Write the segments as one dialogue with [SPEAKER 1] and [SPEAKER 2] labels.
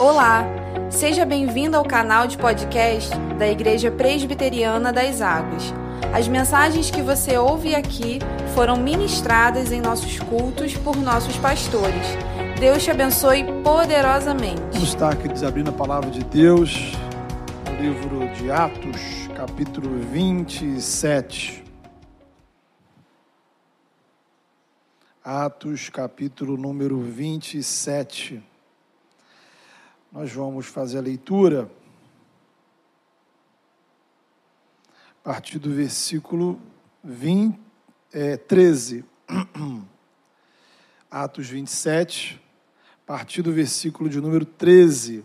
[SPEAKER 1] Olá, seja bem-vindo ao canal de podcast da Igreja Presbiteriana das Águas. As mensagens que você ouve aqui foram ministradas em nossos cultos por nossos pastores. Deus te abençoe poderosamente.
[SPEAKER 2] Vamos estar aqui desabrindo a palavra de Deus no livro de Atos, capítulo 27. Atos, capítulo número 27. Nós vamos fazer a leitura a partir do versículo 20, é, 13. Atos 27, a partir do versículo de número 13.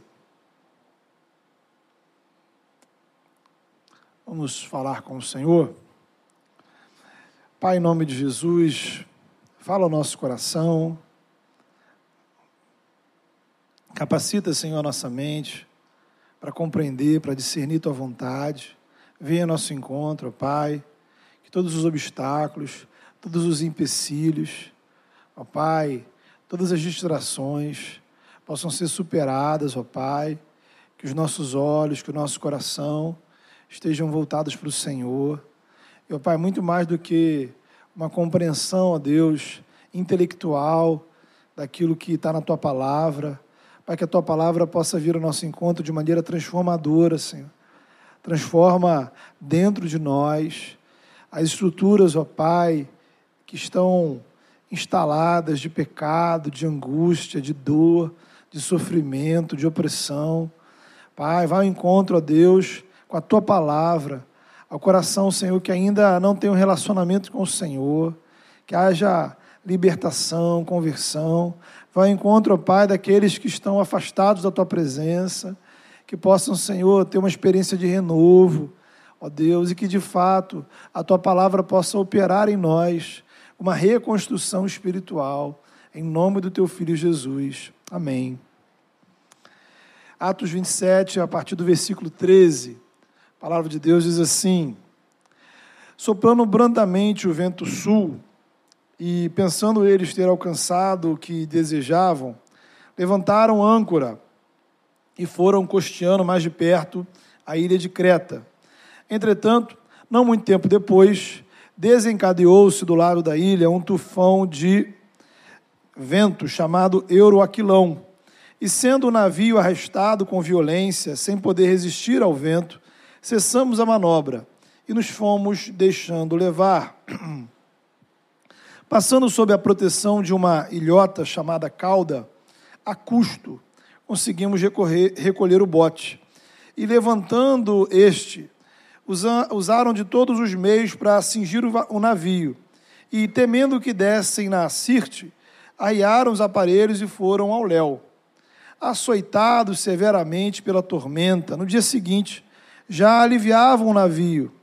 [SPEAKER 2] Vamos falar com o Senhor. Pai, em nome de Jesus, fala ao nosso coração Capacita, Senhor, nossa mente para compreender, para discernir tua vontade. Venha ao nosso encontro, Pai, que todos os obstáculos, todos os empecilhos, ó Pai, todas as distrações possam ser superadas, ó Pai, que os nossos olhos, que o nosso coração estejam voltados para o Senhor. E, ó Pai, muito mais do que uma compreensão, ó Deus, intelectual daquilo que está na tua palavra, Pai, que a tua palavra possa vir ao nosso encontro de maneira transformadora, Senhor. Transforma dentro de nós as estruturas, ó Pai, que estão instaladas de pecado, de angústia, de dor, de sofrimento, de opressão. Pai, vá ao encontro, ó Deus, com a tua palavra, ao coração, Senhor, que ainda não tem um relacionamento com o Senhor, que haja libertação, conversão, Vai ao encontro, ó Pai, daqueles que estão afastados da tua presença, que possam, Senhor, ter uma experiência de renovo, ó Deus, e que de fato a tua palavra possa operar em nós uma reconstrução espiritual, em nome do teu filho Jesus. Amém. Atos 27, a partir do versículo 13, a palavra de Deus diz assim: Soprando brandamente o vento sul, e, pensando eles ter alcançado o que desejavam, levantaram âncora e foram costeando mais de perto a ilha de Creta. Entretanto, não muito tempo depois, desencadeou-se do lado da ilha um tufão de vento chamado Euroaquilão. E sendo o navio arrestado com violência, sem poder resistir ao vento, cessamos a manobra e nos fomos deixando levar. Passando sob a proteção de uma ilhota chamada cauda, a custo, conseguimos recorrer, recolher o bote. E levantando este, usaram de todos os meios para cingir o navio. E, temendo que dessem na Sirte, arriaram os aparelhos e foram ao léu. Açoitados severamente pela tormenta, no dia seguinte, já aliviavam o navio.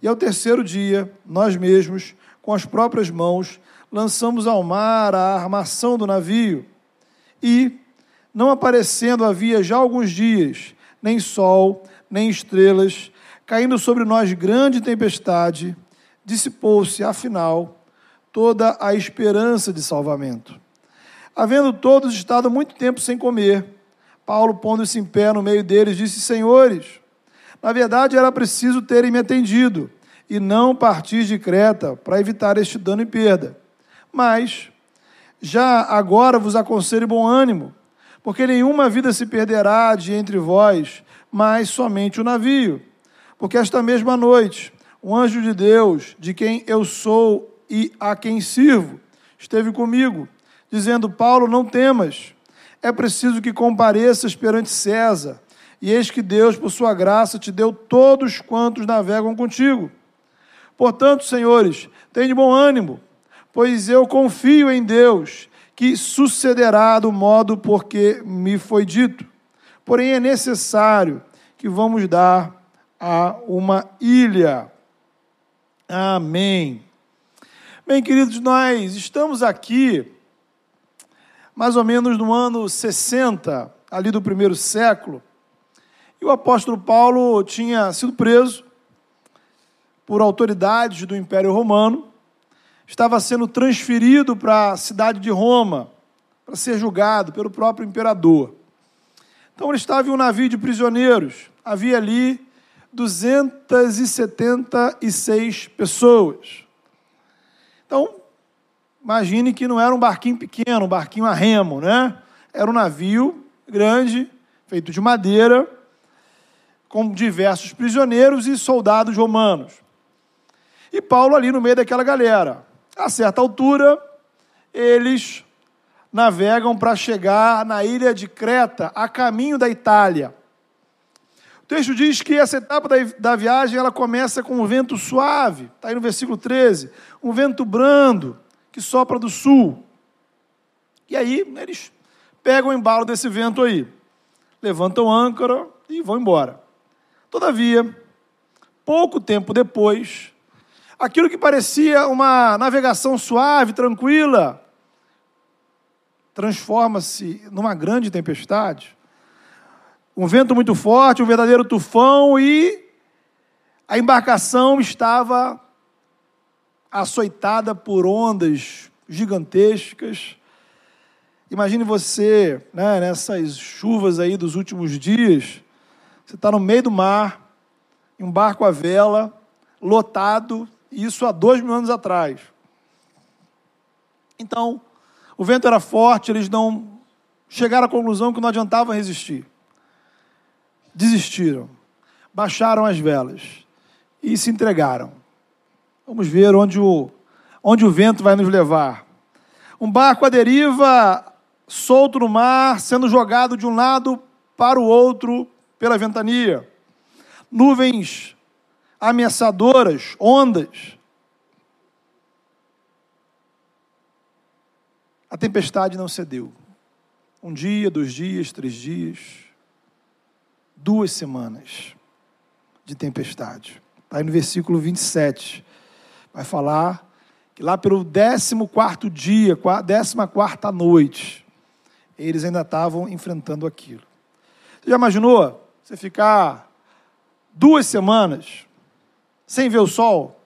[SPEAKER 2] E ao terceiro dia, nós mesmos, com as próprias mãos, lançamos ao mar a armação do navio. E, não aparecendo havia já alguns dias, nem sol, nem estrelas, caindo sobre nós grande tempestade, dissipou-se, afinal, toda a esperança de salvamento. Havendo todos estado muito tempo sem comer, Paulo, pondo-se em pé no meio deles, disse: Senhores, na verdade era preciso terem me atendido e não partir de Creta para evitar este dano e perda. Mas já agora vos aconselho bom ânimo, porque nenhuma vida se perderá de entre vós, mas somente o navio. Porque esta mesma noite, um anjo de Deus, de quem eu sou e a quem sirvo, esteve comigo, dizendo: Paulo, não temas, é preciso que compareças perante César, e eis que Deus, por sua graça, te deu todos quantos navegam contigo. Portanto, senhores, de bom ânimo pois eu confio em Deus, que sucederá do modo porque me foi dito. Porém, é necessário que vamos dar a uma ilha. Amém. Bem, queridos, nós estamos aqui mais ou menos no ano 60, ali do primeiro século, e o apóstolo Paulo tinha sido preso por autoridades do Império Romano estava sendo transferido para a cidade de Roma para ser julgado pelo próprio imperador. Então ele estava em um navio de prisioneiros. Havia ali 276 pessoas. Então, imagine que não era um barquinho pequeno, um barquinho a remo, né? Era um navio grande, feito de madeira, com diversos prisioneiros e soldados romanos. E Paulo ali no meio daquela galera. A certa altura, eles navegam para chegar na ilha de Creta, a caminho da Itália. O texto diz que essa etapa da, da viagem ela começa com um vento suave, está aí no versículo 13, um vento brando que sopra do sul. E aí eles pegam o embalo desse vento aí, levantam âncora e vão embora. Todavia, pouco tempo depois, aquilo que parecia uma navegação suave, tranquila, transforma-se numa grande tempestade. Um vento muito forte, um verdadeiro tufão e a embarcação estava açoitada por ondas gigantescas. Imagine você, né, nessas chuvas aí dos últimos dias, você está no meio do mar, em um barco à vela, lotado, isso há dois mil anos atrás. Então, o vento era forte, eles não chegaram à conclusão que não adiantava resistir. Desistiram, baixaram as velas e se entregaram. Vamos ver onde o, onde o vento vai nos levar. Um barco à deriva, solto no mar, sendo jogado de um lado para o outro pela ventania. Nuvens ameaçadoras, ondas. A tempestade não cedeu. Um dia, dois dias, três dias, duas semanas de tempestade. Está aí no versículo 27. Vai falar que lá pelo 14 dia, 14 noite, eles ainda estavam enfrentando aquilo. Você já imaginou você ficar duas semanas sem ver o sol?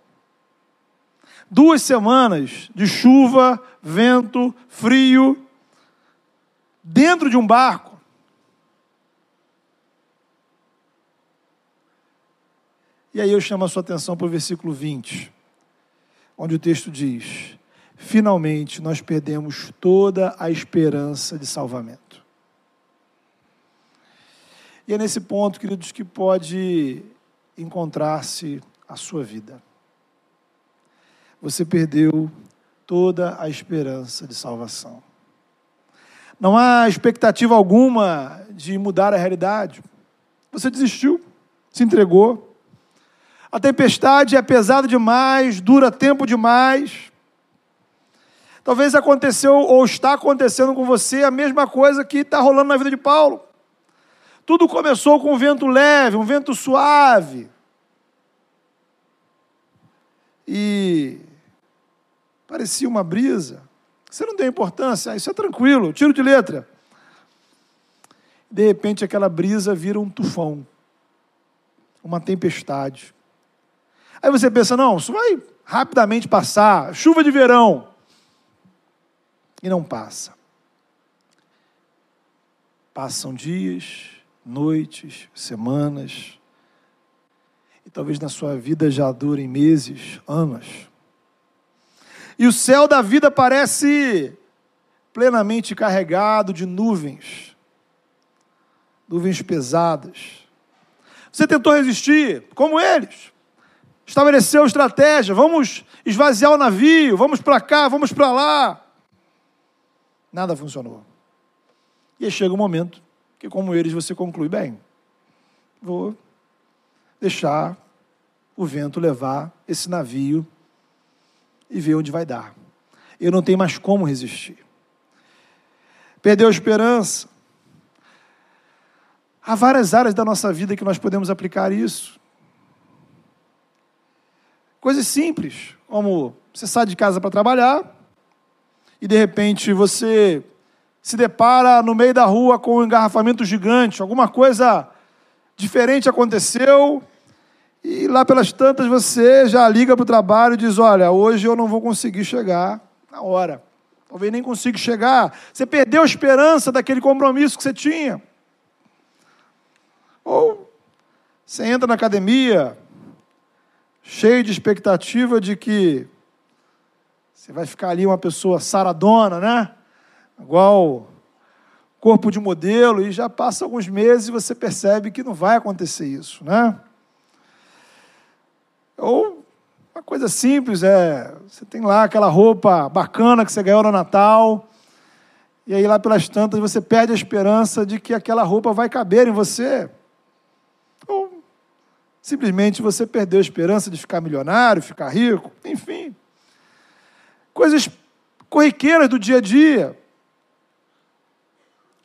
[SPEAKER 2] Duas semanas de chuva, vento, frio, dentro de um barco. E aí eu chamo a sua atenção para o versículo 20, onde o texto diz: Finalmente nós perdemos toda a esperança de salvamento. E é nesse ponto, queridos, que pode encontrar-se a sua vida. Você perdeu toda a esperança de salvação. Não há expectativa alguma de mudar a realidade. Você desistiu, se entregou. A tempestade é pesada demais, dura tempo demais. Talvez aconteceu ou está acontecendo com você a mesma coisa que está rolando na vida de Paulo. Tudo começou com um vento leve, um vento suave. E parecia uma brisa. Você não deu importância, ah, isso é tranquilo, tiro de letra. De repente aquela brisa vira um tufão, uma tempestade. Aí você pensa, não, isso vai rapidamente passar, chuva de verão. E não passa. Passam dias, noites, semanas, talvez na sua vida já durem meses, anos. E o céu da vida parece plenamente carregado de nuvens, nuvens pesadas. Você tentou resistir, como eles. Estabeleceu estratégia, vamos esvaziar o navio, vamos para cá, vamos para lá. Nada funcionou. E aí chega um momento que, como eles, você conclui: bem, vou deixar o vento levar esse navio e ver onde vai dar. Eu não tenho mais como resistir. Perdeu a esperança. Há várias áreas da nossa vida que nós podemos aplicar isso. Coisas simples, como você sai de casa para trabalhar e de repente você se depara no meio da rua com um engarrafamento gigante, alguma coisa diferente aconteceu, e lá pelas tantas você já liga para o trabalho e diz: Olha, hoje eu não vou conseguir chegar na hora. Talvez nem consiga chegar. Você perdeu a esperança daquele compromisso que você tinha. Ou você entra na academia cheio de expectativa de que você vai ficar ali uma pessoa saradona, né? Igual corpo de modelo, e já passa alguns meses e você percebe que não vai acontecer isso, né? Ou uma coisa simples é, você tem lá aquela roupa bacana que você ganhou no Natal, e aí lá pelas tantas você perde a esperança de que aquela roupa vai caber em você. Ou simplesmente você perdeu a esperança de ficar milionário, ficar rico, enfim. Coisas corriqueiras do dia a dia.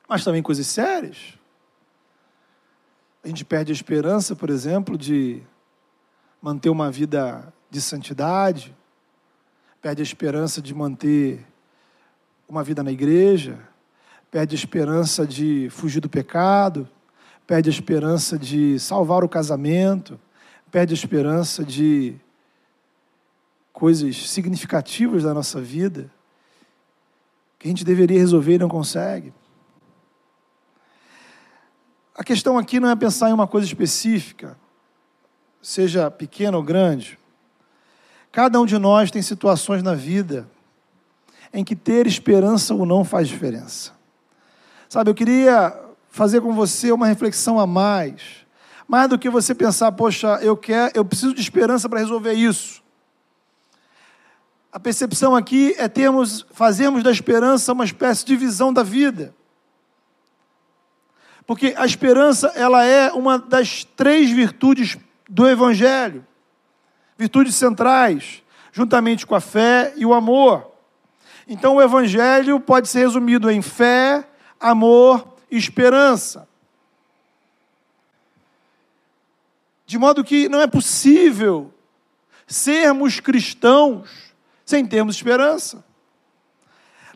[SPEAKER 2] Mas também coisas sérias. A gente perde a esperança, por exemplo, de manter uma vida de santidade, perde a esperança de manter uma vida na igreja, perde a esperança de fugir do pecado, perde a esperança de salvar o casamento, perde a esperança de coisas significativas da nossa vida que a gente deveria resolver e não consegue. A questão aqui não é pensar em uma coisa específica, seja pequena ou grande. Cada um de nós tem situações na vida em que ter esperança ou não faz diferença. Sabe, eu queria fazer com você uma reflexão a mais. Mais do que você pensar, poxa, eu quero, eu preciso de esperança para resolver isso. A percepção aqui é termos, fazermos da esperança uma espécie de visão da vida. Porque a esperança, ela é uma das três virtudes do Evangelho, virtudes centrais, juntamente com a fé e o amor. Então, o Evangelho pode ser resumido em fé, amor e esperança. De modo que não é possível sermos cristãos sem termos esperança.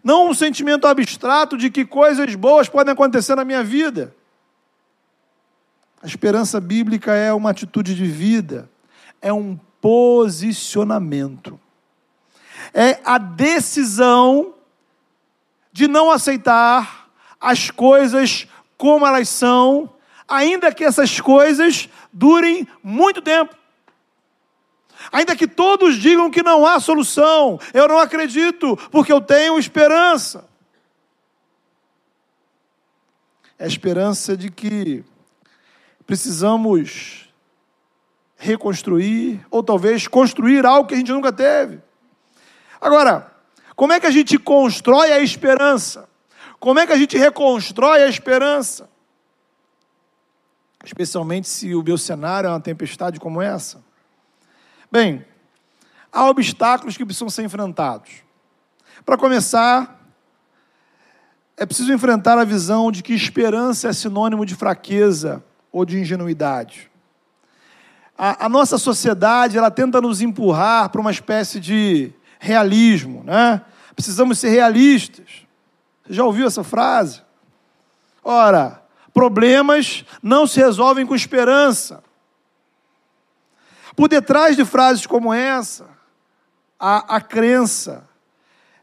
[SPEAKER 2] Não um sentimento abstrato de que coisas boas podem acontecer na minha vida. A esperança bíblica é uma atitude de vida, é um posicionamento. É a decisão de não aceitar as coisas como elas são, ainda que essas coisas durem muito tempo. Ainda que todos digam que não há solução, eu não acredito, porque eu tenho esperança. É a esperança de que precisamos reconstruir, ou talvez construir algo que a gente nunca teve. Agora, como é que a gente constrói a esperança? Como é que a gente reconstrói a esperança? Especialmente se o meu cenário é uma tempestade como essa. Bem, há obstáculos que precisam ser enfrentados. Para começar, é preciso enfrentar a visão de que esperança é sinônimo de fraqueza ou de ingenuidade. A, a nossa sociedade ela tenta nos empurrar para uma espécie de realismo, né? Precisamos ser realistas. Você já ouviu essa frase? Ora, problemas não se resolvem com esperança. Por detrás de frases como essa, há a crença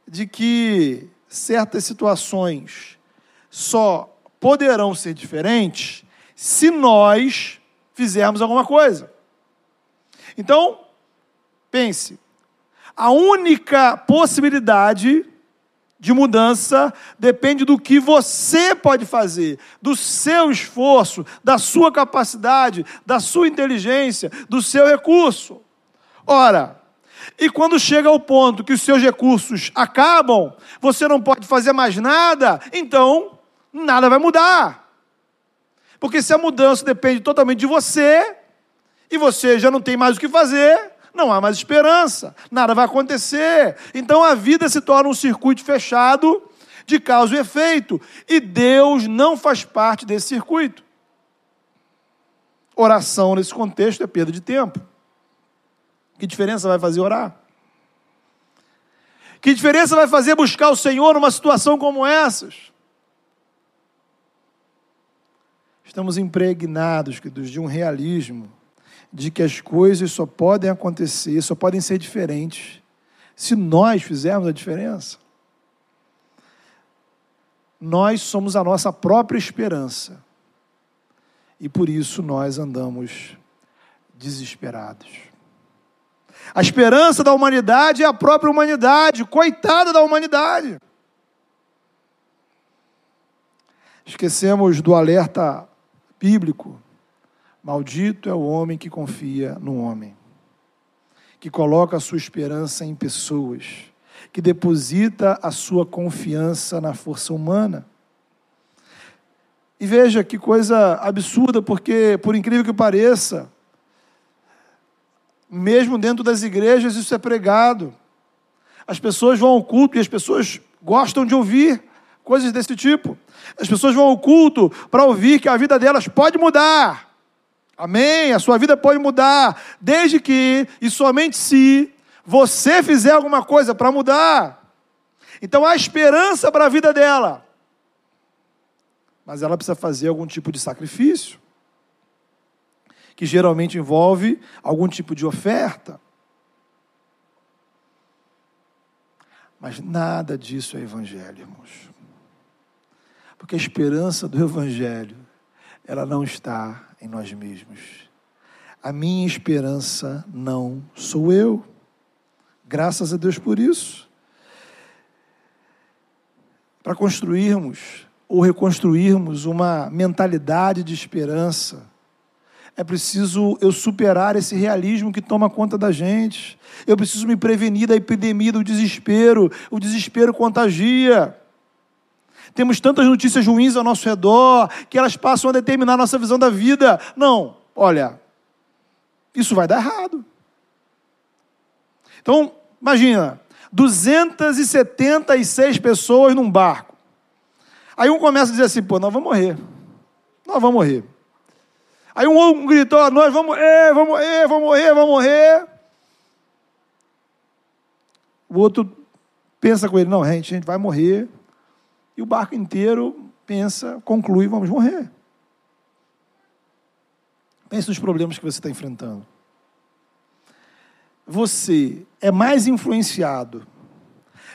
[SPEAKER 2] de que certas situações só poderão ser diferentes se nós fizermos alguma coisa. Então, pense, a única possibilidade de mudança depende do que você pode fazer, do seu esforço, da sua capacidade, da sua inteligência, do seu recurso. Ora, e quando chega ao ponto que os seus recursos acabam, você não pode fazer mais nada, então nada vai mudar. Porque se a mudança depende totalmente de você, e você já não tem mais o que fazer, não há mais esperança, nada vai acontecer. Então a vida se torna um circuito fechado de causa e efeito, e Deus não faz parte desse circuito. Oração nesse contexto é perda de tempo. Que diferença vai fazer orar? Que diferença vai fazer buscar o Senhor numa situação como essas? Estamos impregnados, queridos, de um realismo, de que as coisas só podem acontecer, só podem ser diferentes, se nós fizermos a diferença. Nós somos a nossa própria esperança. e por isso nós andamos desesperados. A esperança da humanidade é a própria humanidade, coitada da humanidade. Esquecemos do alerta bíblico: maldito é o homem que confia no homem, que coloca a sua esperança em pessoas, que deposita a sua confiança na força humana. E veja que coisa absurda, porque, por incrível que pareça, mesmo dentro das igrejas isso é pregado. As pessoas vão ao culto e as pessoas gostam de ouvir coisas desse tipo. As pessoas vão ao culto para ouvir que a vida delas pode mudar. Amém? A sua vida pode mudar, desde que e somente se você fizer alguma coisa para mudar. Então há esperança para a vida dela mas ela precisa fazer algum tipo de sacrifício, que geralmente envolve algum tipo de oferta. Mas nada disso é evangelho, irmãos. Porque a esperança do evangelho, ela não está em nós mesmos. A minha esperança não sou eu. Graças a Deus por isso. Para construirmos ou reconstruirmos uma mentalidade de esperança, é preciso eu superar esse realismo que toma conta da gente. Eu preciso me prevenir da epidemia do desespero. O desespero contagia. Temos tantas notícias ruins ao nosso redor que elas passam a determinar a nossa visão da vida. Não, olha, isso vai dar errado. Então, imagina, 276 pessoas num barco. Aí um começa a dizer assim, pô, nós vamos morrer. Nós vamos morrer. Aí um outro gritou, nós vamos morrer, vamos morrer, vamos morrer, vamos morrer. O outro pensa com ele, não, gente, a gente vai morrer. O barco inteiro pensa, conclui, vamos morrer. Pense nos problemas que você está enfrentando. Você é mais influenciado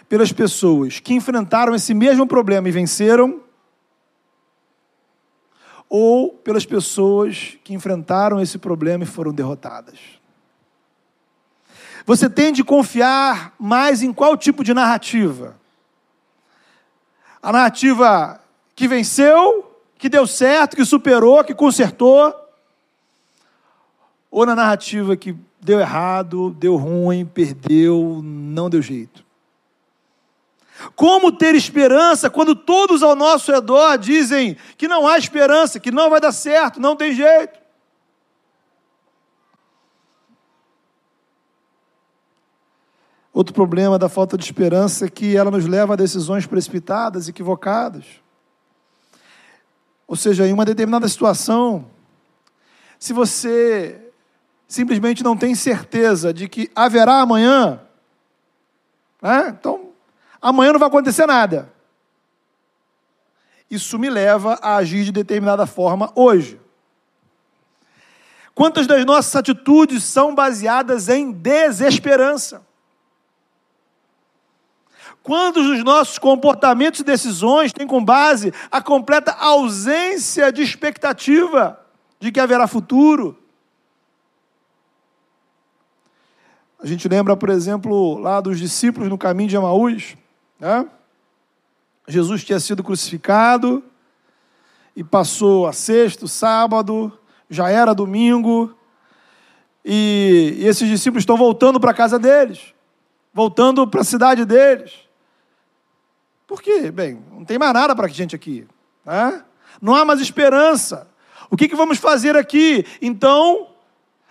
[SPEAKER 2] pelas pessoas que enfrentaram esse mesmo problema e venceram, ou pelas pessoas que enfrentaram esse problema e foram derrotadas. Você tem de confiar mais em qual tipo de narrativa? A narrativa que venceu, que deu certo, que superou, que consertou, ou na narrativa que deu errado, deu ruim, perdeu, não deu jeito. Como ter esperança quando todos ao nosso redor dizem que não há esperança, que não vai dar certo, não tem jeito? Outro problema da falta de esperança é que ela nos leva a decisões precipitadas, equivocadas. Ou seja, em uma determinada situação, se você simplesmente não tem certeza de que haverá amanhã, né? então amanhã não vai acontecer nada. Isso me leva a agir de determinada forma hoje. Quantas das nossas atitudes são baseadas em desesperança? Quantos dos nossos comportamentos e decisões têm como base a completa ausência de expectativa de que haverá futuro? A gente lembra, por exemplo, lá dos discípulos no caminho de Emaús. Né? Jesus tinha sido crucificado e passou a sexto, sábado, já era domingo, e, e esses discípulos estão voltando para a casa deles, voltando para a cidade deles. Por quê? Bem, não tem mais nada para a gente aqui. Né? Não há mais esperança. O que, que vamos fazer aqui? Então,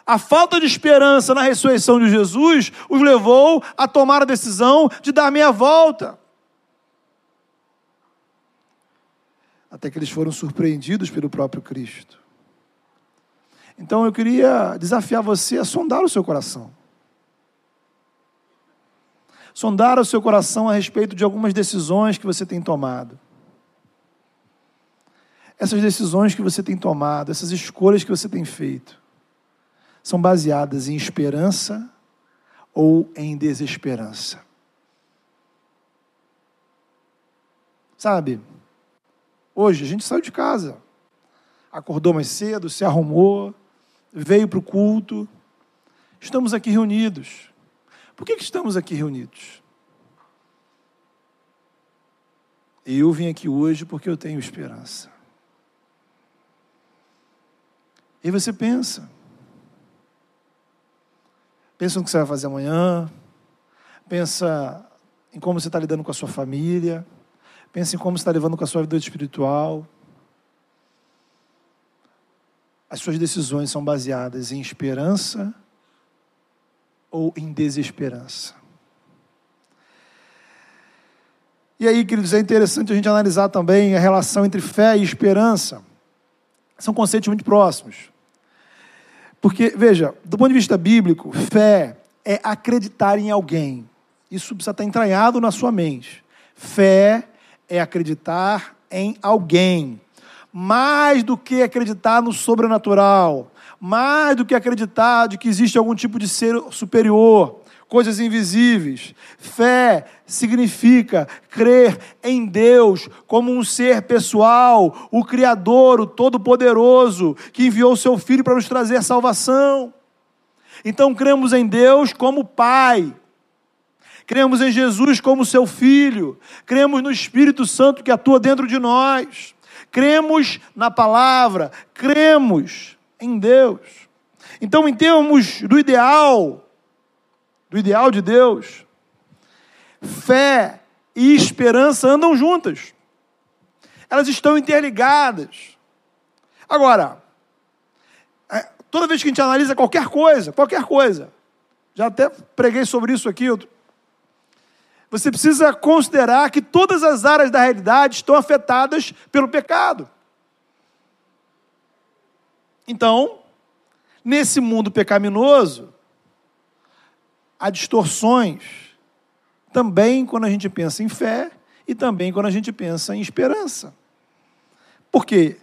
[SPEAKER 2] a falta de esperança na ressurreição de Jesus os levou a tomar a decisão de dar meia volta. Até que eles foram surpreendidos pelo próprio Cristo. Então eu queria desafiar você a sondar o seu coração. Sondar o seu coração a respeito de algumas decisões que você tem tomado. Essas decisões que você tem tomado, essas escolhas que você tem feito são baseadas em esperança ou em desesperança. Sabe, hoje a gente saiu de casa. acordou mais cedo, se arrumou, veio para o culto. Estamos aqui reunidos. Por que, que estamos aqui reunidos? Eu vim aqui hoje porque eu tenho esperança. E você pensa. Pensa no que você vai fazer amanhã. Pensa em como você está lidando com a sua família. Pensa em como você está levando com a sua vida espiritual. As suas decisões são baseadas em esperança ou em desesperança. E aí, queridos, é interessante a gente analisar também a relação entre fé e esperança. São conceitos muito próximos. Porque, veja, do ponto de vista bíblico, fé é acreditar em alguém. Isso precisa estar entranhado na sua mente. Fé é acreditar em alguém. Mais do que acreditar no sobrenatural. Mais do que acreditar de que existe algum tipo de ser superior coisas invisíveis. Fé significa crer em Deus como um ser pessoal, o Criador, o Todo-Poderoso, que enviou seu Filho para nos trazer salvação. Então cremos em Deus como Pai. Cremos em Jesus como seu Filho. Cremos no Espírito Santo que atua dentro de nós. Cremos na palavra. Cremos em Deus. Então, em termos do ideal, do ideal de Deus, fé e esperança andam juntas. Elas estão interligadas. Agora, é, toda vez que a gente analisa qualquer coisa, qualquer coisa, já até preguei sobre isso aqui, você precisa considerar que todas as áreas da realidade estão afetadas pelo pecado. Então, nesse mundo pecaminoso, há distorções também quando a gente pensa em fé e também quando a gente pensa em esperança. Porque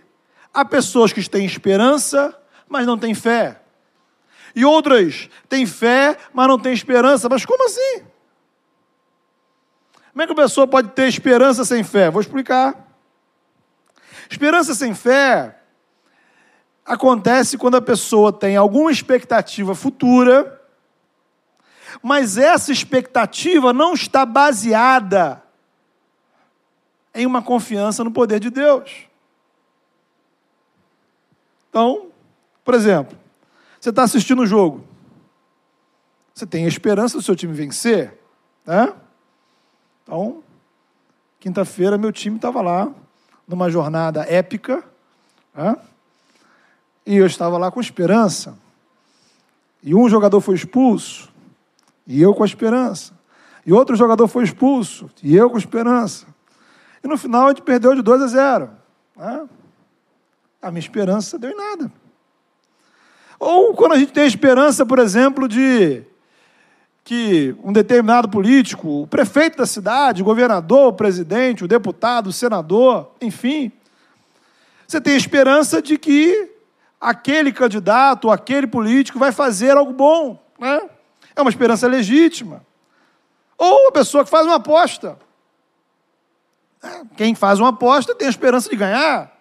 [SPEAKER 2] há pessoas que têm esperança, mas não têm fé. E outras têm fé, mas não têm esperança. Mas como assim? Como é que a pessoa pode ter esperança sem fé? Vou explicar. Esperança sem fé acontece quando a pessoa tem alguma expectativa futura mas essa expectativa não está baseada em uma confiança no poder de Deus. Então, por exemplo, você está assistindo o jogo, você tem a esperança do seu time vencer, né? Então, quinta-feira meu time estava lá, numa jornada épica, né? E eu estava lá com esperança. E um jogador foi expulso, e eu com a esperança. E outro jogador foi expulso, e eu com esperança. E no final a gente perdeu de 2 a 0. Né? A minha esperança deu em nada. Ou quando a gente tem a esperança, por exemplo, de que um determinado político, o prefeito da cidade, o governador, o presidente, o deputado, o senador, enfim, você tem a esperança de que aquele candidato, aquele político vai fazer algo bom, né? É uma esperança legítima. Ou a pessoa que faz uma aposta. É, quem faz uma aposta tem a esperança de ganhar.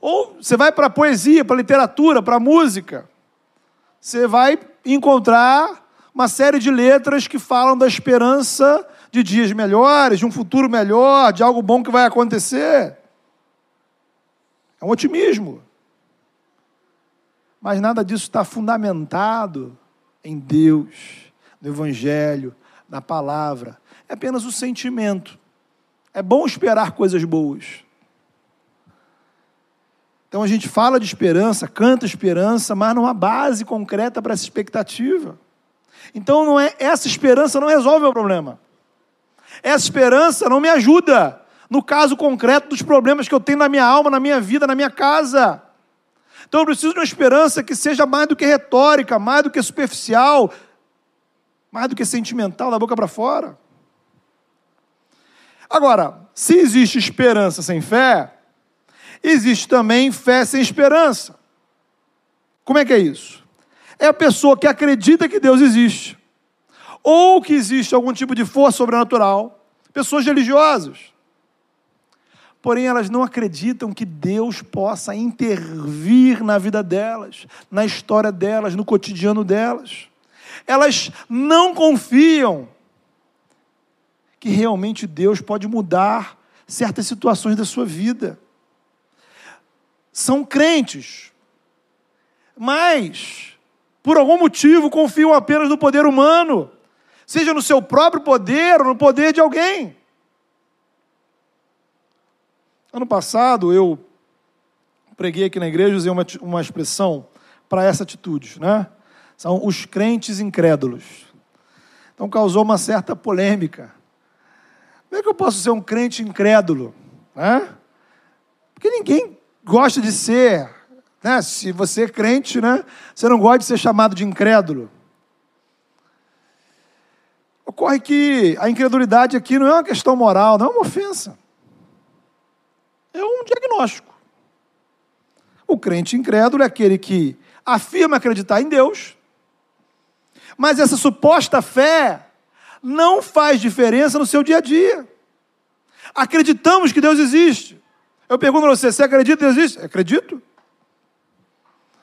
[SPEAKER 2] Ou você vai para a poesia, para a literatura, para a música. Você vai encontrar uma série de letras que falam da esperança de dias melhores, de um futuro melhor, de algo bom que vai acontecer. É um otimismo. Mas nada disso está fundamentado em Deus, no Evangelho, na palavra. É apenas o sentimento. É bom esperar coisas boas. Então a gente fala de esperança, canta esperança, mas não há base concreta para essa expectativa. Então não é essa esperança não resolve o problema. Essa esperança não me ajuda no caso concreto dos problemas que eu tenho na minha alma, na minha vida, na minha casa. Então eu preciso de uma esperança que seja mais do que retórica, mais do que superficial, mais do que sentimental, da boca para fora. Agora, se existe esperança sem fé, existe também fé sem esperança. Como é que é isso? É a pessoa que acredita que Deus existe, ou que existe algum tipo de força sobrenatural, pessoas religiosas. Porém elas não acreditam que Deus possa intervir na vida delas, na história delas, no cotidiano delas. Elas não confiam que realmente Deus pode mudar certas situações da sua vida. São crentes, mas por algum motivo confiam apenas no poder humano, seja no seu próprio poder ou no poder de alguém. Ano passado eu preguei aqui na igreja, usei uma, uma expressão para essa atitude, né? São os crentes incrédulos. Então causou uma certa polêmica. Como é que eu posso ser um crente incrédulo? Né? Porque ninguém gosta de ser. Né? Se você é crente, né? você não gosta de ser chamado de incrédulo. Ocorre que a incredulidade aqui não é uma questão moral, não é uma ofensa é um diagnóstico. O crente incrédulo é aquele que afirma acreditar em Deus, mas essa suposta fé não faz diferença no seu dia a dia. Acreditamos que Deus existe. Eu pergunto a você: você acredita que Deus existe? Acredito.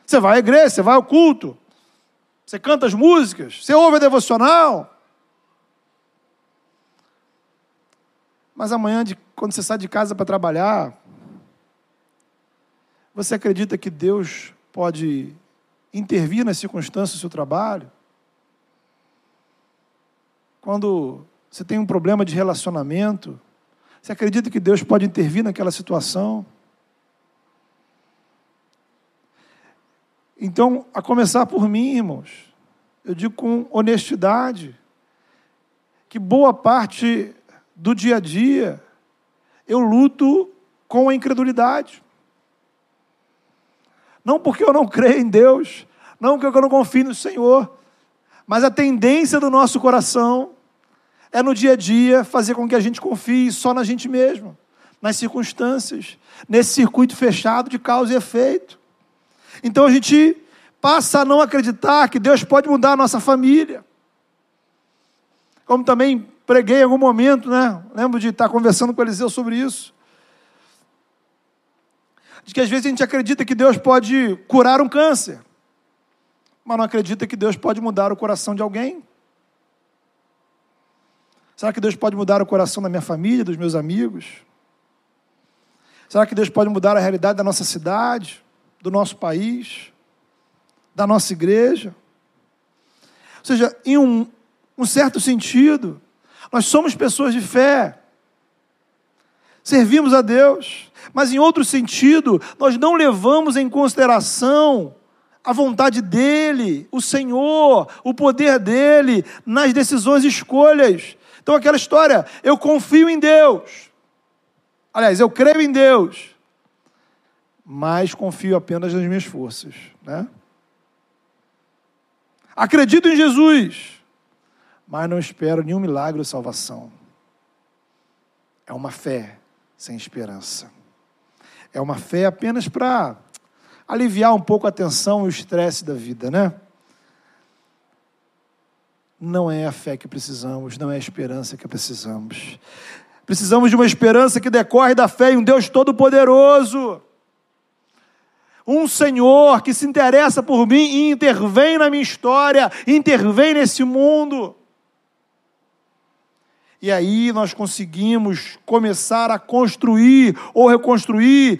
[SPEAKER 2] Você vai à igreja, você vai ao culto, você canta as músicas, você ouve a devocional. Mas amanhã, quando você sai de casa para trabalhar, você acredita que Deus pode intervir nas circunstâncias do seu trabalho? Quando você tem um problema de relacionamento, você acredita que Deus pode intervir naquela situação? Então, a começar por mim, irmãos, eu digo com honestidade, que boa parte do dia a dia eu luto com a incredulidade. Não porque eu não creio em Deus, não porque eu não confio no Senhor, mas a tendência do nosso coração é no dia a dia fazer com que a gente confie só na gente mesmo, nas circunstâncias, nesse circuito fechado de causa e efeito. Então a gente passa a não acreditar que Deus pode mudar a nossa família. Como também preguei em algum momento, né? Lembro de estar conversando com Eliseu sobre isso de que às vezes a gente acredita que Deus pode curar um câncer, mas não acredita que Deus pode mudar o coração de alguém. Será que Deus pode mudar o coração da minha família, dos meus amigos? Será que Deus pode mudar a realidade da nossa cidade, do nosso país, da nossa igreja? Ou seja, em um, um certo sentido, nós somos pessoas de fé, servimos a Deus, mas em outro sentido, nós não levamos em consideração a vontade dEle, o Senhor, o poder dEle nas decisões e escolhas. Então, aquela história, eu confio em Deus. Aliás, eu creio em Deus, mas confio apenas nas minhas forças. Né? Acredito em Jesus, mas não espero nenhum milagre ou salvação. É uma fé sem esperança. É uma fé apenas para aliviar um pouco a tensão e o estresse da vida, né? Não é a fé que precisamos, não é a esperança que precisamos. Precisamos de uma esperança que decorre da fé em um Deus Todo-Poderoso. Um Senhor que se interessa por mim e intervém na minha história, intervém nesse mundo. E aí nós conseguimos começar a construir ou reconstruir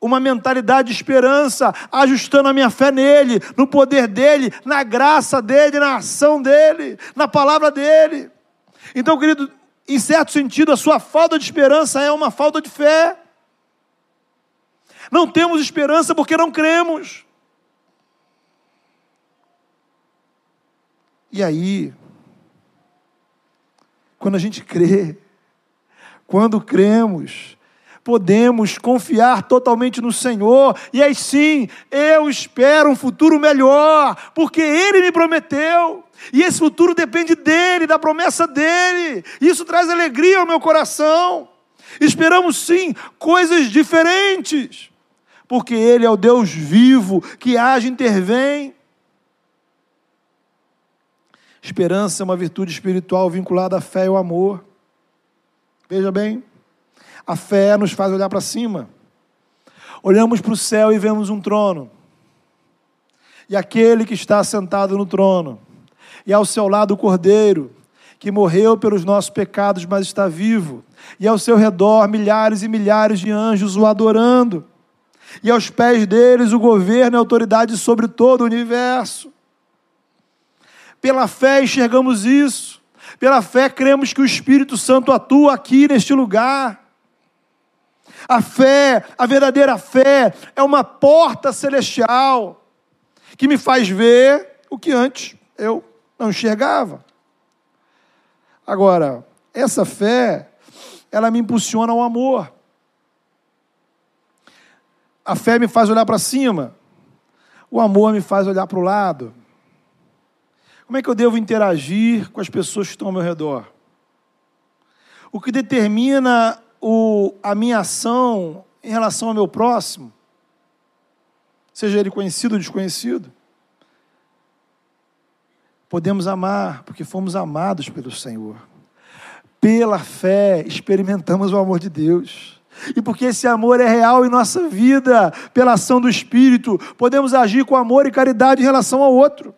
[SPEAKER 2] uma mentalidade de esperança, ajustando a minha fé nele, no poder dele, na graça dele, na ação dele, na palavra dele. Então, querido, em certo sentido, a sua falta de esperança é uma falta de fé. Não temos esperança porque não cremos. E aí, quando a gente crê, quando cremos, podemos confiar totalmente no Senhor, e aí sim, eu espero um futuro melhor, porque Ele me prometeu, e esse futuro depende dEle, da promessa dEle, isso traz alegria ao meu coração. Esperamos sim coisas diferentes, porque Ele é o Deus vivo que age e intervém. Esperança é uma virtude espiritual vinculada à fé e ao amor. Veja bem, A fé nos faz olhar para cima. Olhamos para o céu e vemos um trono. E aquele que está sentado no trono, e ao seu lado o cordeiro, que morreu pelos nossos pecados, mas está vivo, e ao seu redor milhares e milhares de anjos o adorando, e aos pés deles o governo e a autoridade sobre todo o universo. Pela fé enxergamos isso, pela fé cremos que o Espírito Santo atua aqui neste lugar. A fé, a verdadeira fé, é uma porta celestial que me faz ver o que antes eu não enxergava. Agora, essa fé, ela me impulsiona ao amor. A fé me faz olhar para cima. O amor me faz olhar para o lado. Como é que eu devo interagir com as pessoas que estão ao meu redor? O que determina o, a minha ação em relação ao meu próximo, seja ele conhecido ou desconhecido. Podemos amar porque fomos amados pelo Senhor. Pela fé experimentamos o amor de Deus. E porque esse amor é real em nossa vida, pela ação do Espírito, podemos agir com amor e caridade em relação ao outro.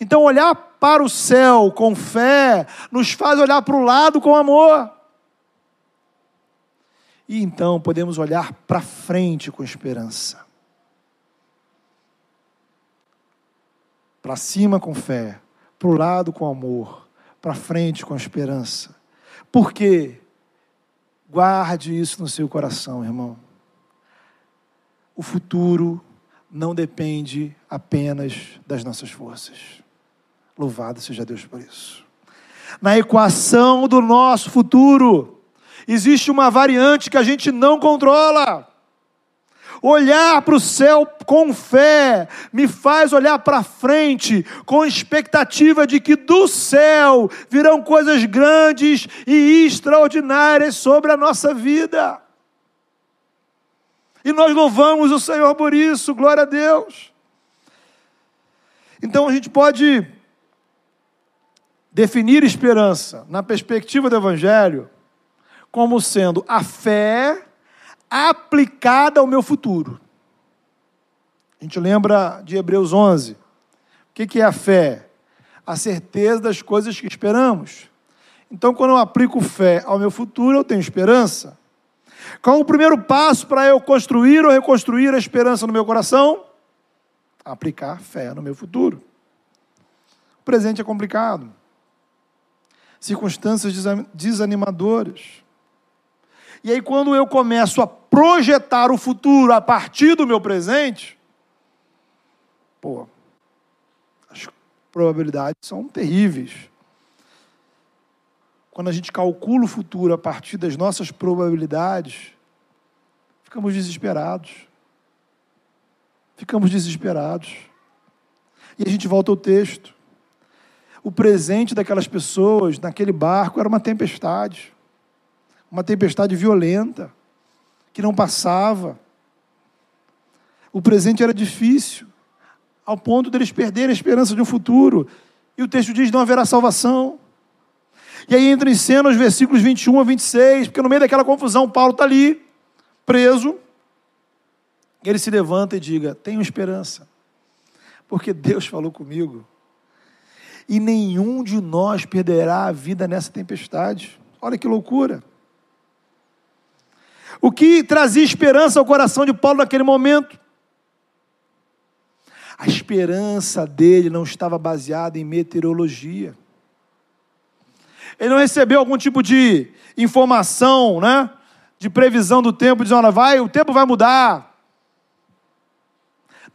[SPEAKER 2] Então, olhar para o céu com fé nos faz olhar para o lado com amor. E então podemos olhar para frente com esperança. Para cima com fé, para o lado com amor, para frente com esperança. Por quê? Guarde isso no seu coração, irmão. O futuro não depende apenas das nossas forças. Louvado seja Deus por isso. Na equação do nosso futuro, existe uma variante que a gente não controla. Olhar para o céu com fé me faz olhar para frente com expectativa de que do céu virão coisas grandes e extraordinárias sobre a nossa vida. E nós louvamos o Senhor por isso, glória a Deus. Então a gente pode definir esperança na perspectiva do Evangelho como sendo a fé aplicada ao meu futuro. A gente lembra de Hebreus 11. O que é a fé? A certeza das coisas que esperamos. Então, quando eu aplico fé ao meu futuro, eu tenho esperança. Qual o primeiro passo para eu construir ou reconstruir a esperança no meu coração? Aplicar fé no meu futuro. O presente é complicado. Circunstâncias desanimadoras. E aí, quando eu começo a projetar o futuro a partir do meu presente, pô, as probabilidades são terríveis. Quando a gente calcula o futuro a partir das nossas probabilidades, ficamos desesperados. Ficamos desesperados. E a gente volta ao texto. O presente daquelas pessoas naquele barco era uma tempestade uma tempestade violenta, que não passava. O presente era difícil, ao ponto deles perderem a esperança de um futuro. E o texto diz: não haverá salvação. E aí entra em cena os versículos 21 a 26, porque no meio daquela confusão, Paulo está ali, preso. Ele se levanta e diga: Tenho esperança, porque Deus falou comigo. E nenhum de nós perderá a vida nessa tempestade. Olha que loucura. O que trazia esperança ao coração de Paulo naquele momento? A esperança dele não estava baseada em meteorologia. Ele não recebeu algum tipo de informação, né? De previsão do tempo, dizendo, olha, vai, o tempo vai mudar.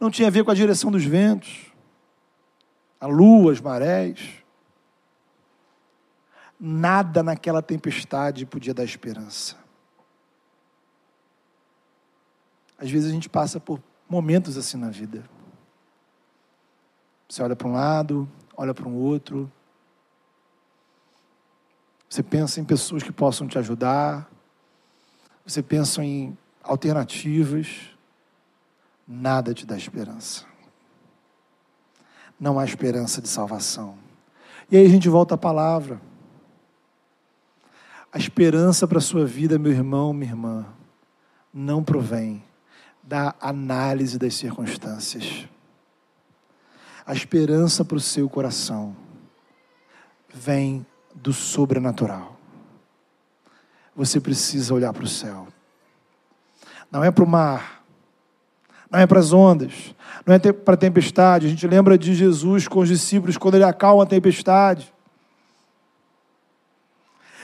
[SPEAKER 2] Não tinha a ver com a direção dos ventos, a lua, as marés. Nada naquela tempestade podia dar esperança. Às vezes a gente passa por momentos assim na vida. Você olha para um lado, olha para um outro. Você pensa em pessoas que possam te ajudar. Você pensa em alternativas. Nada te dá esperança. Não há esperança de salvação. E aí a gente volta à palavra. A esperança para a sua vida, meu irmão, minha irmã, não provém da análise das circunstâncias. A esperança para o seu coração vem do sobrenatural. Você precisa olhar para o céu. Não é para o mar, não é para as ondas, não é para a tempestade. A gente lembra de Jesus com os discípulos quando ele acalma a tempestade.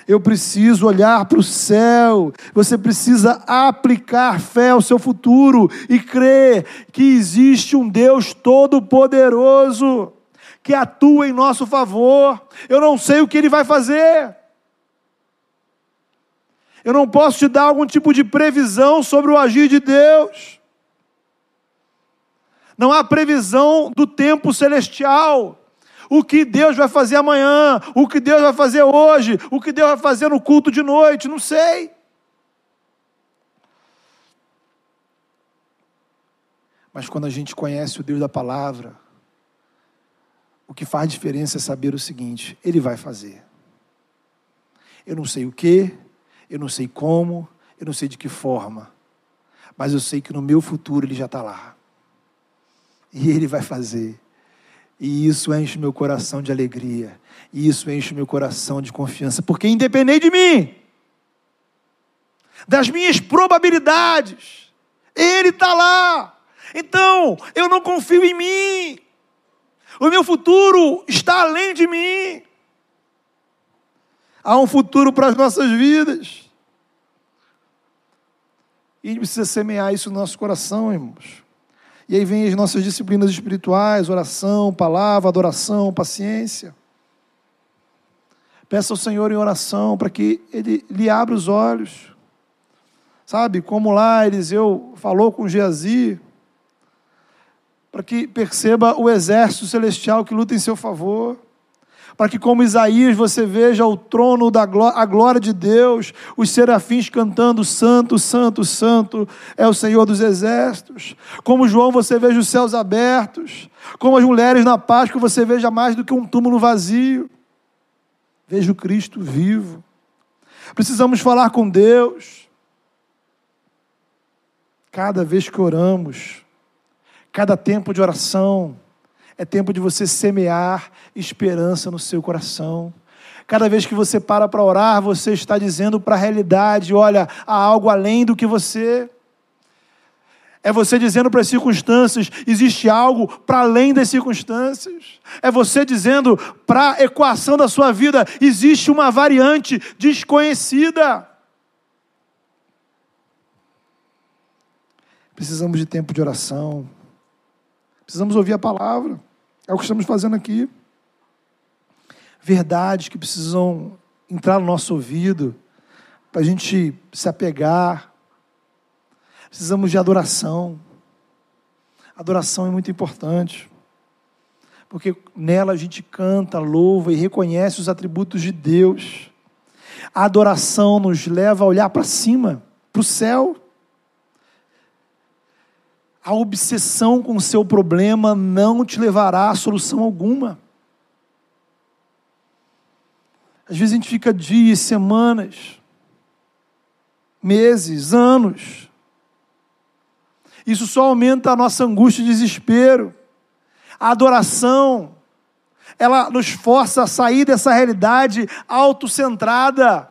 [SPEAKER 2] Eu preciso olhar para o céu. Você precisa aplicar fé ao seu futuro e crer que existe um Deus todo-poderoso que atua em nosso favor. Eu não sei o que ele vai fazer. Eu não posso te dar algum tipo de previsão sobre o agir de Deus. Não há previsão do tempo celestial. O que Deus vai fazer amanhã, o que Deus vai fazer hoje, o que Deus vai fazer no culto de noite, não sei. Mas quando a gente conhece o Deus da palavra, o que faz diferença é saber o seguinte: Ele vai fazer. Eu não sei o que, eu não sei como, eu não sei de que forma, mas eu sei que no meu futuro Ele já está lá. E Ele vai fazer. E isso enche meu coração de alegria. E isso enche meu coração de confiança. Porque independente de mim, das minhas probabilidades, Ele está lá. Então, eu não confio em mim. O meu futuro está além de mim. Há um futuro para as nossas vidas. E a gente precisa semear isso no nosso coração, irmãos. E aí vem as nossas disciplinas espirituais, oração, palavra, adoração, paciência. Peça ao Senhor em oração para que Ele lhe abra os olhos. Sabe, como lá Eliseu falou com Geazi, para que perceba o exército celestial que luta em seu favor para que, como Isaías, você veja o trono da glória, a glória de Deus, os serafins cantando: Santo, Santo, Santo é o Senhor dos exércitos. Como João, você veja os céus abertos. Como as mulheres na Páscoa, você veja mais do que um túmulo vazio. Veja o Cristo vivo. Precisamos falar com Deus. Cada vez que oramos, cada tempo de oração, é tempo de você semear esperança no seu coração. Cada vez que você para para orar, você está dizendo para a realidade: olha, há algo além do que você. É você dizendo para as circunstâncias: existe algo para além das circunstâncias. É você dizendo para a equação da sua vida: existe uma variante desconhecida. Precisamos de tempo de oração. Precisamos ouvir a palavra. É o que estamos fazendo aqui. Verdades que precisam entrar no nosso ouvido, para a gente se apegar. Precisamos de adoração. Adoração é muito importante, porque nela a gente canta, louva e reconhece os atributos de Deus. A adoração nos leva a olhar para cima, para o céu. A obsessão com o seu problema não te levará a solução alguma. Às vezes a gente fica dias, semanas, meses, anos. Isso só aumenta a nossa angústia e desespero. A adoração, ela nos força a sair dessa realidade autocentrada.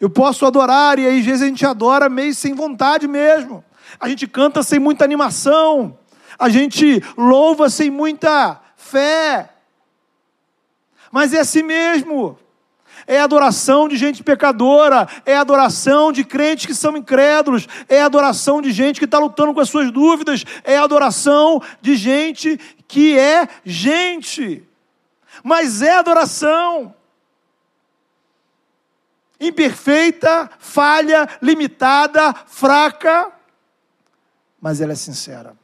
[SPEAKER 2] Eu posso adorar, e aí às vezes a gente adora meio sem vontade mesmo a gente canta sem muita animação, a gente louva sem muita fé. Mas é assim mesmo. É adoração de gente pecadora, é adoração de crentes que são incrédulos, é adoração de gente que está lutando com as suas dúvidas, é adoração de gente que é gente, mas é adoração. Imperfeita, falha, limitada, fraca, mas ela é sincera.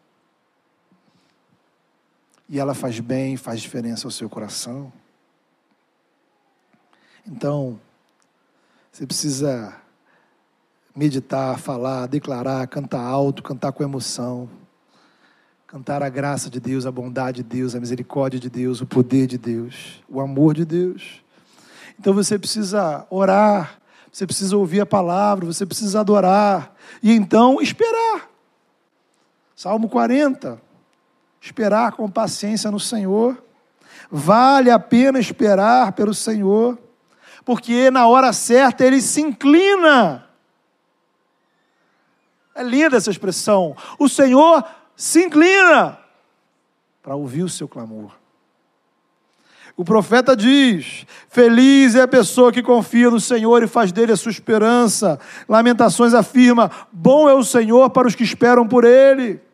[SPEAKER 2] E ela faz bem, faz diferença ao seu coração. Então, você precisa meditar, falar, declarar, cantar alto, cantar com emoção. Cantar a graça de Deus, a bondade de Deus, a misericórdia de Deus, o poder de Deus, o amor de Deus. Então você precisa orar, você precisa ouvir a palavra, você precisa adorar e então esperar. Salmo 40. Esperar com paciência no Senhor. Vale a pena esperar pelo Senhor, porque na hora certa ele se inclina. É linda essa expressão. O Senhor se inclina para ouvir o seu clamor. O profeta diz: Feliz é a pessoa que confia no Senhor e faz dele a sua esperança. Lamentações afirma: Bom é o Senhor para os que esperam por ele.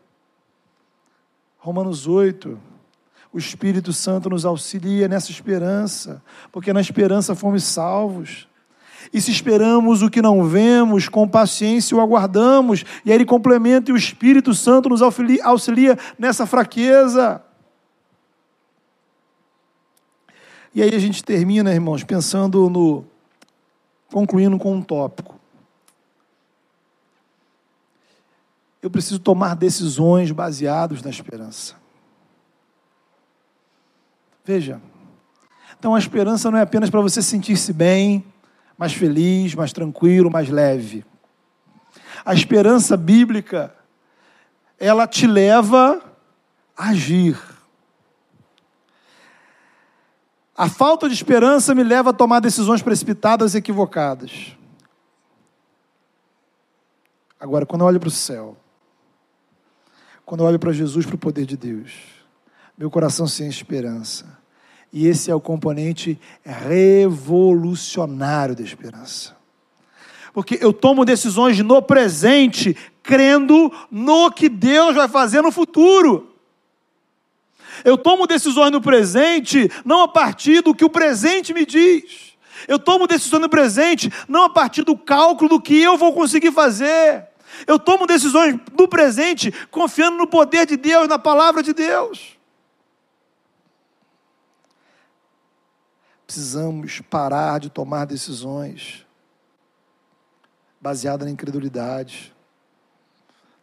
[SPEAKER 2] Romanos 8. O Espírito Santo nos auxilia nessa esperança, porque na esperança fomos salvos. E se esperamos o que não vemos, com paciência o aguardamos. E aí ele complementa e o Espírito Santo nos auxilia nessa fraqueza. E aí a gente termina, irmãos, pensando no. concluindo com um tópico. Eu preciso tomar decisões baseadas na esperança. Veja. Então a esperança não é apenas para você sentir-se bem, mais feliz, mais tranquilo, mais leve. A esperança bíblica, ela te leva a agir. A falta de esperança me leva a tomar decisões precipitadas e equivocadas. Agora, quando eu olho para o céu, quando eu olho para Jesus, para o poder de Deus, meu coração sem esperança. E esse é o componente revolucionário da esperança. Porque eu tomo decisões no presente, crendo no que Deus vai fazer no futuro. Eu tomo decisões no presente, não a partir do que o presente me diz. Eu tomo decisões no presente, não a partir do cálculo do que eu vou conseguir fazer. Eu tomo decisões no presente, confiando no poder de Deus, na palavra de Deus. Precisamos parar de tomar decisões baseadas na incredulidade.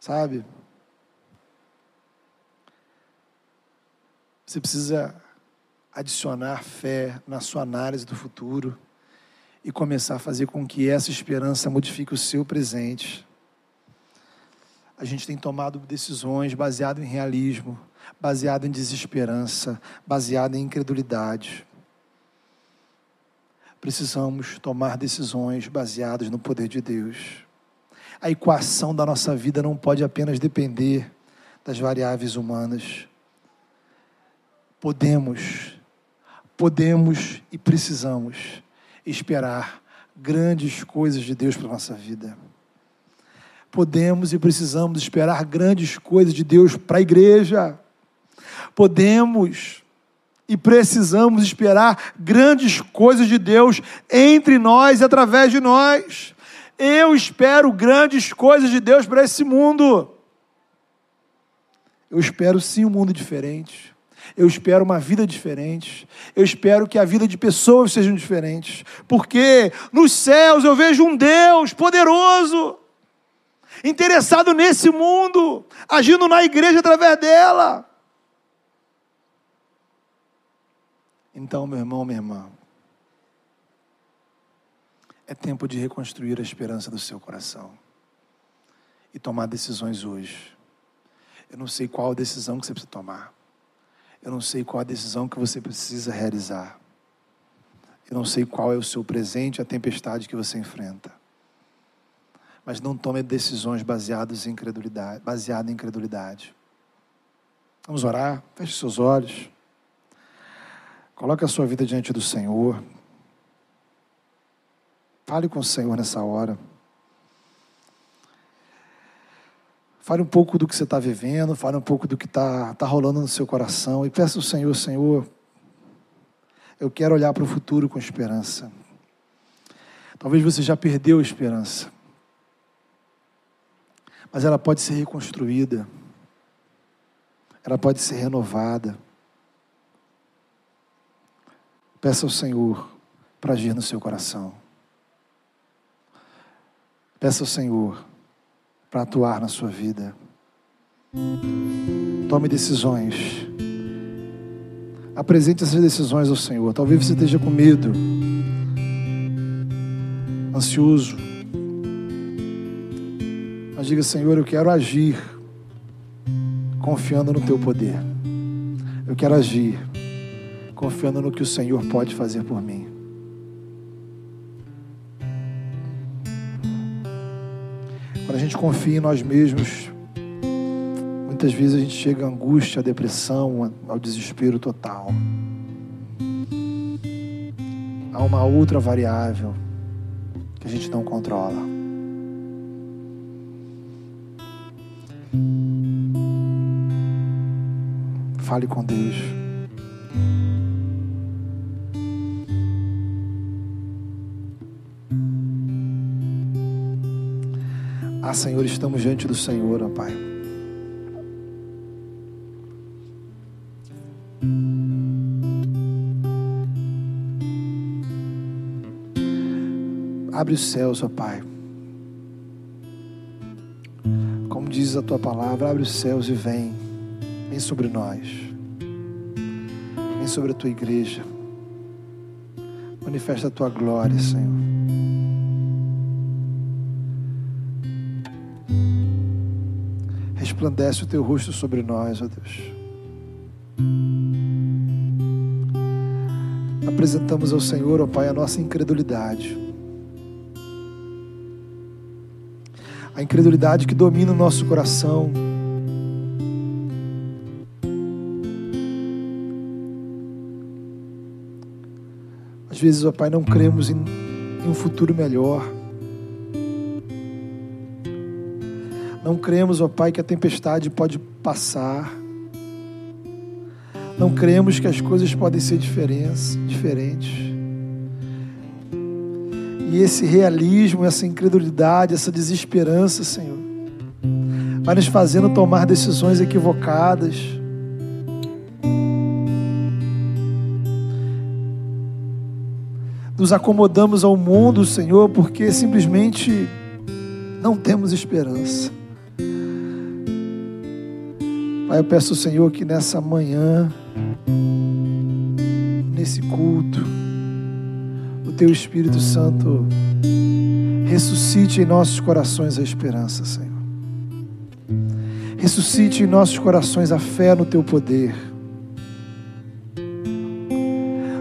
[SPEAKER 2] Sabe? Você precisa adicionar fé na sua análise do futuro e começar a fazer com que essa esperança modifique o seu presente. A gente tem tomado decisões baseadas em realismo, baseado em desesperança, baseado em incredulidade. Precisamos tomar decisões baseadas no poder de Deus. A equação da nossa vida não pode apenas depender das variáveis humanas podemos, podemos e precisamos esperar grandes coisas de Deus para a nossa vida. Podemos e precisamos esperar grandes coisas de Deus para a igreja. Podemos e precisamos esperar grandes coisas de Deus entre nós e através de nós. Eu espero grandes coisas de Deus para esse mundo. Eu espero sim um mundo diferente. Eu espero uma vida diferente. Eu espero que a vida de pessoas sejam diferentes. Porque nos céus eu vejo um Deus poderoso, interessado nesse mundo, agindo na igreja através dela. Então, meu irmão, minha irmã, é tempo de reconstruir a esperança do seu coração e tomar decisões hoje. Eu não sei qual a decisão que você precisa tomar. Eu não sei qual a decisão que você precisa realizar. Eu não sei qual é o seu presente, a tempestade que você enfrenta. Mas não tome decisões baseadas em incredulidade, baseadas em incredulidade. Vamos orar? Feche seus olhos. Coloque a sua vida diante do Senhor. Fale com o Senhor nessa hora. Fale um pouco do que você está vivendo, fale um pouco do que está tá rolando no seu coração e peça ao Senhor, Senhor, eu quero olhar para o futuro com esperança. Talvez você já perdeu a esperança, mas ela pode ser reconstruída, ela pode ser renovada. Peça ao Senhor para agir no seu coração. Peça ao Senhor para atuar na sua vida. Tome decisões. Apresente essas decisões ao Senhor. Talvez você esteja com medo. ansioso. Mas diga, Senhor, eu quero agir confiando no teu poder. Eu quero agir confiando no que o Senhor pode fazer por mim. Quando a gente confia em nós mesmos, muitas vezes a gente chega à angústia, à depressão, ao desespero total. Há uma outra variável que a gente não controla. Fale com Deus. Ah, Senhor, estamos diante do Senhor, ó Pai. Abre os céus, ó Pai. Como diz a tua palavra, abre os céus e vem. Vem sobre nós. Vem sobre a tua igreja. Manifesta a tua glória, Senhor. Resplandece o teu rosto sobre nós, ó Deus. Apresentamos ao Senhor, ó Pai, a nossa incredulidade. A incredulidade que domina o nosso coração. Vezes, ó Pai, não cremos em, em um futuro melhor. Não cremos, ó Pai, que a tempestade pode passar. Não cremos que as coisas podem ser diferentes. E esse realismo, essa incredulidade, essa desesperança, Senhor, vai nos fazendo tomar decisões equivocadas nos acomodamos ao mundo, Senhor, porque simplesmente não temos esperança. Pai, eu peço ao Senhor que nessa manhã, nesse culto, o Teu Espírito Santo ressuscite em nossos corações a esperança, Senhor. Ressuscite em nossos corações a fé no Teu poder.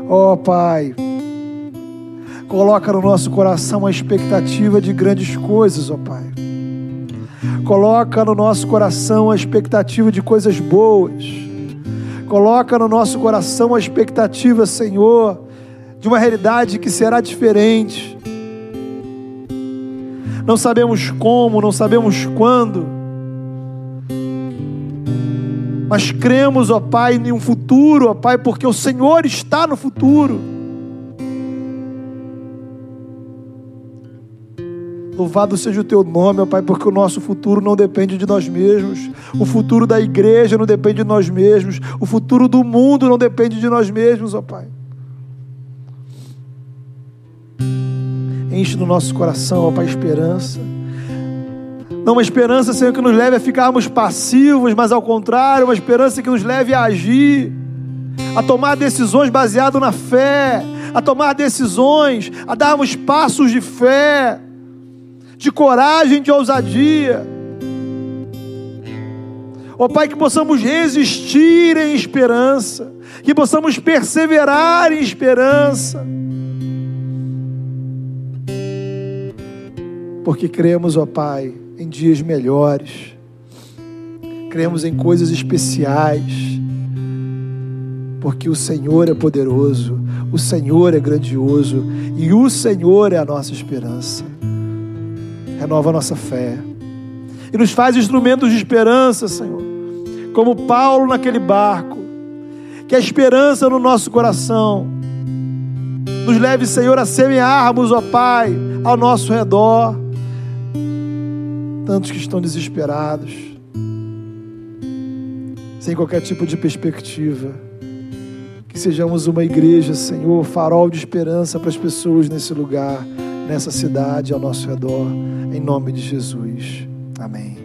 [SPEAKER 2] Ó oh, Pai, Coloca no nosso coração a expectativa de grandes coisas, ó Pai. Coloca no nosso coração a expectativa de coisas boas. Coloca no nosso coração a expectativa, Senhor, de uma realidade que será diferente. Não sabemos como, não sabemos quando, mas cremos, ó Pai, em um futuro, ó Pai, porque o Senhor está no futuro. Louvado seja o teu nome, ó Pai, porque o nosso futuro não depende de nós mesmos. O futuro da igreja não depende de nós mesmos. O futuro do mundo não depende de nós mesmos, ó Pai. Enche no nosso coração, ó Pai, esperança. Não uma esperança, Senhor, que nos leve a ficarmos passivos, mas ao contrário, uma esperança que nos leve a agir, a tomar decisões baseadas na fé, a tomar decisões, a darmos passos de fé de coragem, de ousadia. Ó oh, Pai, que possamos resistir em esperança, que possamos perseverar em esperança. Porque cremos, ó oh Pai, em dias melhores, cremos em coisas especiais, porque o Senhor é poderoso, o Senhor é grandioso e o Senhor é a nossa esperança renova a nossa fé. E nos faz instrumentos de esperança, Senhor, como Paulo naquele barco, que a esperança no nosso coração nos leve, Senhor, a semearmos, ó Pai, ao nosso redor, tantos que estão desesperados, sem qualquer tipo de perspectiva. Que sejamos uma igreja, Senhor, farol de esperança para as pessoas nesse lugar nessa cidade ao nosso redor, em nome de Jesus. Amém.